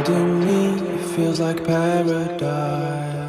holding me, it feels like paradise.